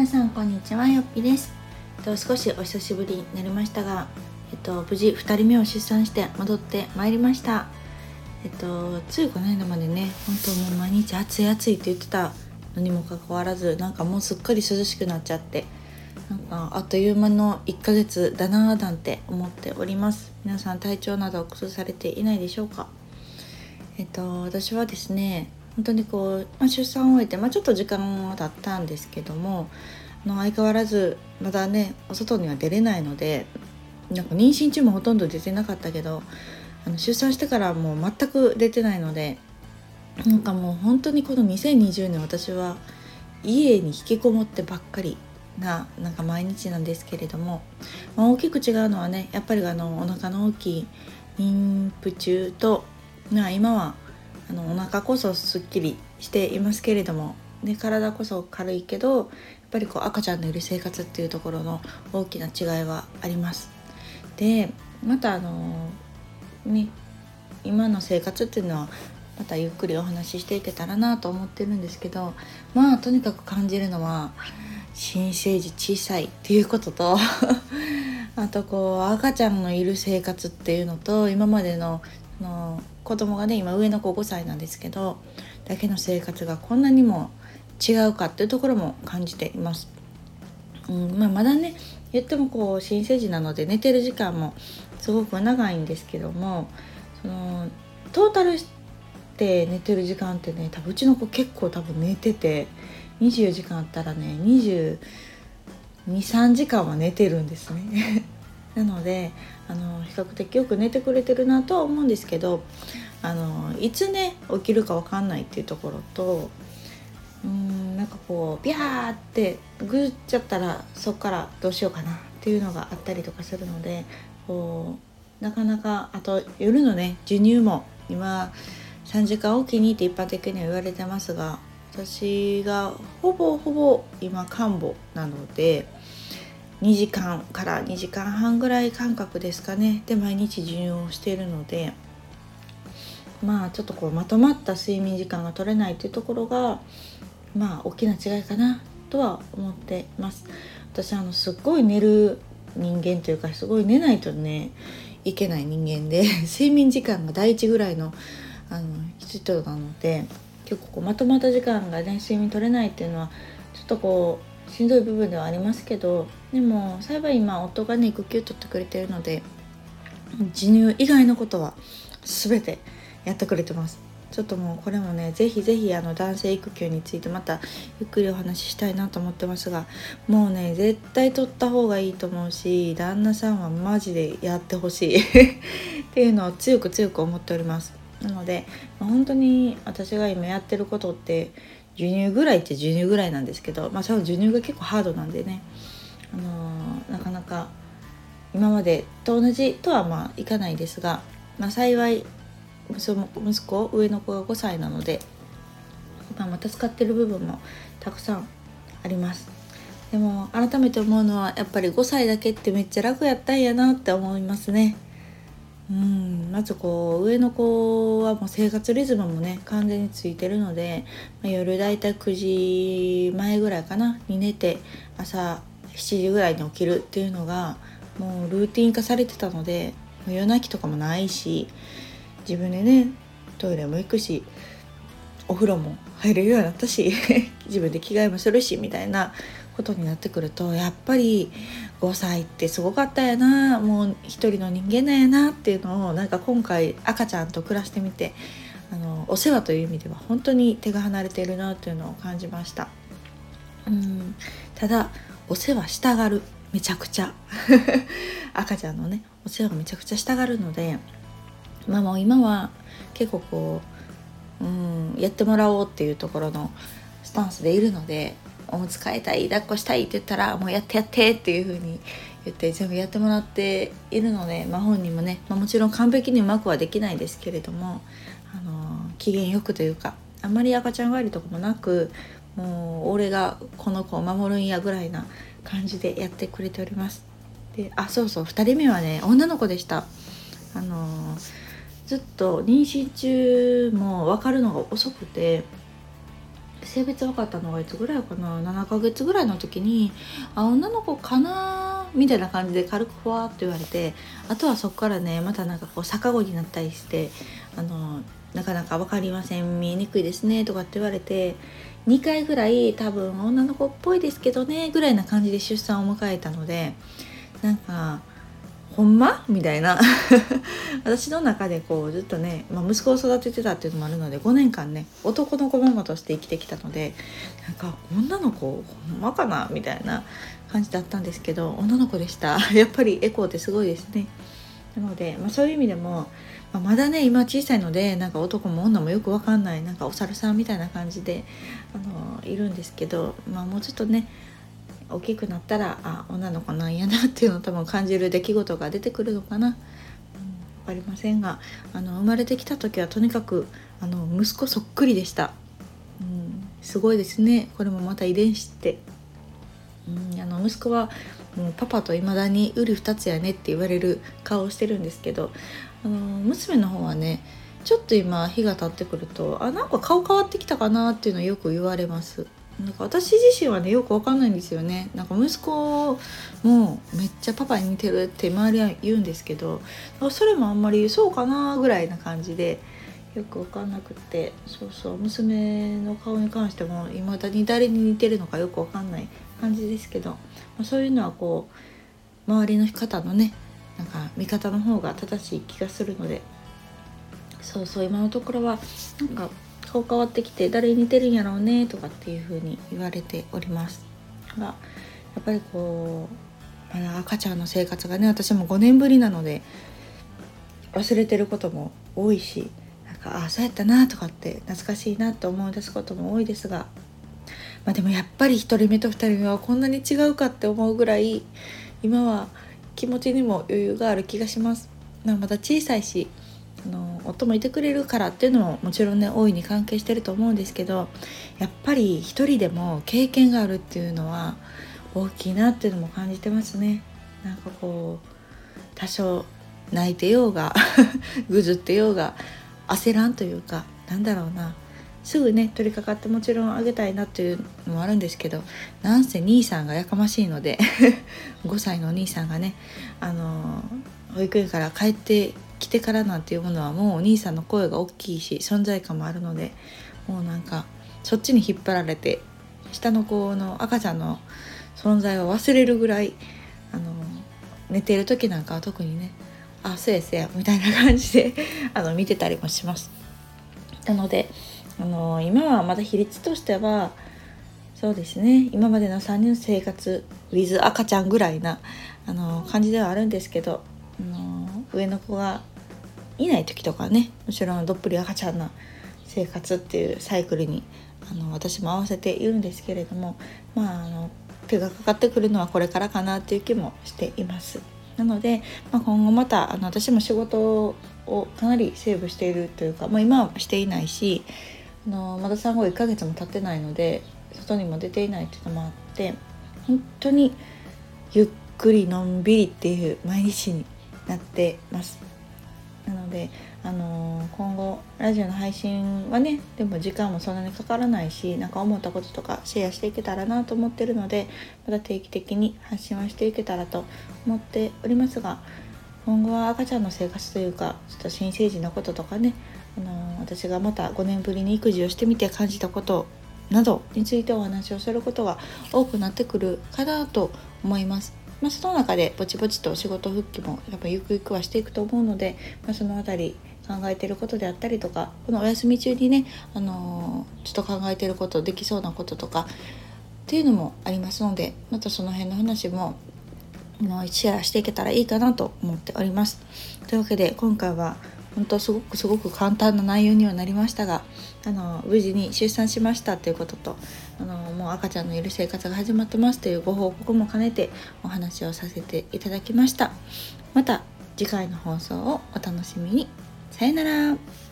皆さんこんにちはよっぴです。と少しお久しぶりになりましたがえっと無事2人目を出産して戻ってまいりました。えっとついこの間までね本当もう毎日暑い暑いって言ってたのにもかかわらずなんかもうすっかり涼しくなっちゃってなんかあっという間の1ヶ月だなーなんて思っております。皆さん体調など崩されていないでしょうか。えっと私はですね本当にこう、まあ、出産を終えて、まあ、ちょっと時間は経ったんですけどもの相変わらずまだねお外には出れないのでなんか妊娠中もほとんど出てなかったけどあの出産してからもう全く出てないのでなんかもう本当にこの2020年私は家に引きこもってばっかりななんか毎日なんですけれども、まあ、大きく違うのはねやっぱりあのお腹の大きい妊婦中と、まあ、今はあのお腹こそすっきりしていますけれども、ね、体こそ軽いけどやっぱりこう赤ちゃんのいる生活っていうところの大きな違いはあります。でまたあのね今の生活っていうのはまたゆっくりお話ししていけたらなと思ってるんですけどまあとにかく感じるのは新生児小さいっていうことと あとこう赤ちゃんのいる生活っていうのと今までのの子供がね今上の子5歳なんですけどだけの生活がこんなにも違うかっていうところも感じています。うんまあ、まだね言ってもこう新生児なので寝てる時間もすごく長いんですけどもそのトータルして寝てる時間ってね多分うちの子結構多分寝てて24時間あったらね223時間は寝てるんですね。なのであの比較的よく寝てくれてるなとは思うんですけどあのいつね起きるか分かんないっていうところとうんなんかこうビャーってぐっちゃったらそっからどうしようかなっていうのがあったりとかするのでこうなかなかあと夜のね授乳も今3時間おきにって一般的には言われてますが私がほぼほぼ今看護なので。2時間から2時間半ぐらい間隔ですかね。で毎日授乳をしているのでまあちょっとこうまとまった睡眠時間が取れないというところがまあ大きな違いかなとは思ってます。私あのすっごい寝る人間というかすごい寝ないとねいけない人間で 睡眠時間が第一ぐらいのあの人なので結構こうまとまった時間がね睡眠取れないっていうのはちょっとこうしんどい部分ではありますけどでも幸い今夫がね育休取ってくれてるので授乳以外のことは全てやってくれてます。ちょっともうこれもね是非是非あの男性育休についてまたゆっくりお話ししたいなと思ってますがもうね絶対取った方がいいと思うし旦那さんはマジでやってほしい。っていうのを強く強く思っております。なので、ま、本当に私が今やってることって授乳ぐらいって授乳ぐらいなんですけど、まあ、その授乳が結構ハードなんでね、あのー、なかなか今までと同じとはまあいかないですが、まあ、幸い息子上の子が5歳なので、まあ、また使ってる部分もたくさんあります。でも改めて思うのはやっぱり5歳だけってめっちゃ楽やったんやなって思いますね。うんまずこう上の子はもう生活リズムもね完全についてるので、まあ、夜だいたい9時前ぐらいかなに寝て朝7時ぐらいに起きるっていうのがもうルーティン化されてたので夜泣きとかもないし自分でねトイレも行くしお風呂も入れるようになったし 自分で着替えもするしみたいなことになってくるとやっぱり5歳ってすごかったやなもう一人の人間なんやなっていうのをなんか今回赤ちゃんと暮らしてみてあのお世話という意味では本当に手が離れているなというのを感じました。うんただお世話したがるめちゃくちゃ。赤ちゃんのねお世話めちゃくちゃしたがるのでまあもう今は結構こううんやってもらおうっていうところのスタンスでいるのでおむつ替えたい抱っこしたいって言ったらもうやってやってっていう風に言って全部やってもらっているので、まあ、本人もね、まあ、もちろん完璧にうまくはできないですけれども、あの機嫌よくというかあんまり赤ちゃん帰りとかもなくもう俺がこの子を守るんやぐらいな感じでやってくれております。であそうそう2人目はね女の子でした。あのずっと妊娠中も分かるのが遅くて性別分かったのがいつぐらいかな？7ヶ月ぐらいの時に「あ女の子かな?」みたいな感じで軽くふわっと言われてあとはそこからねまたなんかこう逆子になったりしてあのなかなか分かりません見えにくいですねとかって言われて2回ぐらい多分女の子っぽいですけどねぐらいな感じで出産を迎えたのでなんかほんま？みたいな。私の中でこうずっとね、まあ、息子を育ててたっていうのもあるので5年間ね男の子ママとして生きてきたのでなんか女の子ほんまかな？みたいな感じだったんですけど女の子でした。やっぱりエコーってすごいですね。なので、まあ、そういう意味でも、まあ、まだね今小さいのでなんか男も女もよく分かんないなんかお猿さんみたいな感じであのいるんですけど、まあ、もうちょっとね大きくなったらあ女の子なんやなっていうのを多分感じる出来事が出てくるのかな、うん、分かりませんがあの生まれてきた時はとにかくあの息子そっくりでした、うん、すごいですね。これもまた遺伝子って、うん、あの息子はもうパパと未だにうり二つやねって言われる顔をしてるんですけどあの娘の方はねちょっと今日が経ってくるとあなんか顔変わってきたかなっていうのをよく言われます。なんか私自身はねよくわかんないんですよね。なんか息子もめっちゃパパに似てるって周りは言うんですけどそれもあんまりそうかなぐらいな感じでよく分かんなくって。そうそう娘の顔に関してもいまだに誰に似てるのかよく分かんない感じですけど、まあ、そういうのはこう周りの方のねなんか見方の方が正しい気がするので。そうそう今のところはなんか顔変わってきて誰に似てるんやろうねとかっていう風に言われておりますがやっぱりこうまだ赤ちゃんの生活がね私も5年ぶりなので忘れてることも多いしなんかああそうやったなとかって懐かしいなと思い出すことも多いですが、まあ、でもやっぱり1人目と2人目はこんなに違うかって思うぐらい今は気持ちにも余裕がある気がします。まだ小さいし夫もいてくれるからっていうのももちろんね大いに関係してると思うんですけどやっぱり一人でも経験があるっていうのは大きいなっていうのも感じてますね。なんかこう多少泣いてようが ぐずってようが焦らんというかなんだろうなすぐね取り掛かってもちろんあげたいなっていうのもあるんですけどなんせ兄さんがやかましいので 5歳のお兄さんがねあの保育園から帰っててからなんていうものはもうお兄さんの声が大きいし存在感もあるのでもうなんかそっちに引っ張られて下の子の赤ちゃんの存在を忘れるぐらいあの寝てる時なんかは特にね「あそうやそうや」みたいな感じで あの見てたりもします。なのであの今はまだ比率としてはそうですね今までの3人の生活 with 赤ちゃんぐらいなあの感じではあるんですけどあの上の子がいない時とかねもちろんどっぷり赤ちゃんな生活っていうサイクルにあの私も合わせているんですけれどもまああの手がかかってくるのはこれからかなっていう気もしています。なので、まあ、今後またあの私も仕事をかなりセーブしているというか、まあ、今はしていないしあのまだ産後1ヶ月も経ってないので外にも出ていないっていうのもあって本当にゆっくりのんびりっていう毎日になってますなので、あのー、今後ラジオの配信はねでも時間もそんなにかからないし何か思ったこととかシェアしていけたらなと思ってるのでまた定期的に発信はしていけたらと思っておりますが今後は赤ちゃんの生活というかちょっと新生児のこととかね、あのー、私がまた5年ぶりに育児をしてみて感じたことなどについてお話をすることが多くなってくるかなと思います。まあ、その中でぼちぼちと仕事復帰もやっぱゆくゆくはしていくと思うので、まあ、その辺り考えてることであったりとかこのお休み中にね、あのー、ちょっと考えてることできそうなこととかっていうのもありますのでまたその辺の話もシェアしていけたらいいかなと思っております。というわけで今回は本当すごくすごく簡単な内容にはなりましたがあの無事に出産しましたということとあのもう赤ちゃんのいる生活が始まってますというご報告も兼ねてお話をさせていただきました。また次回の放送をお楽しみに。さよなら。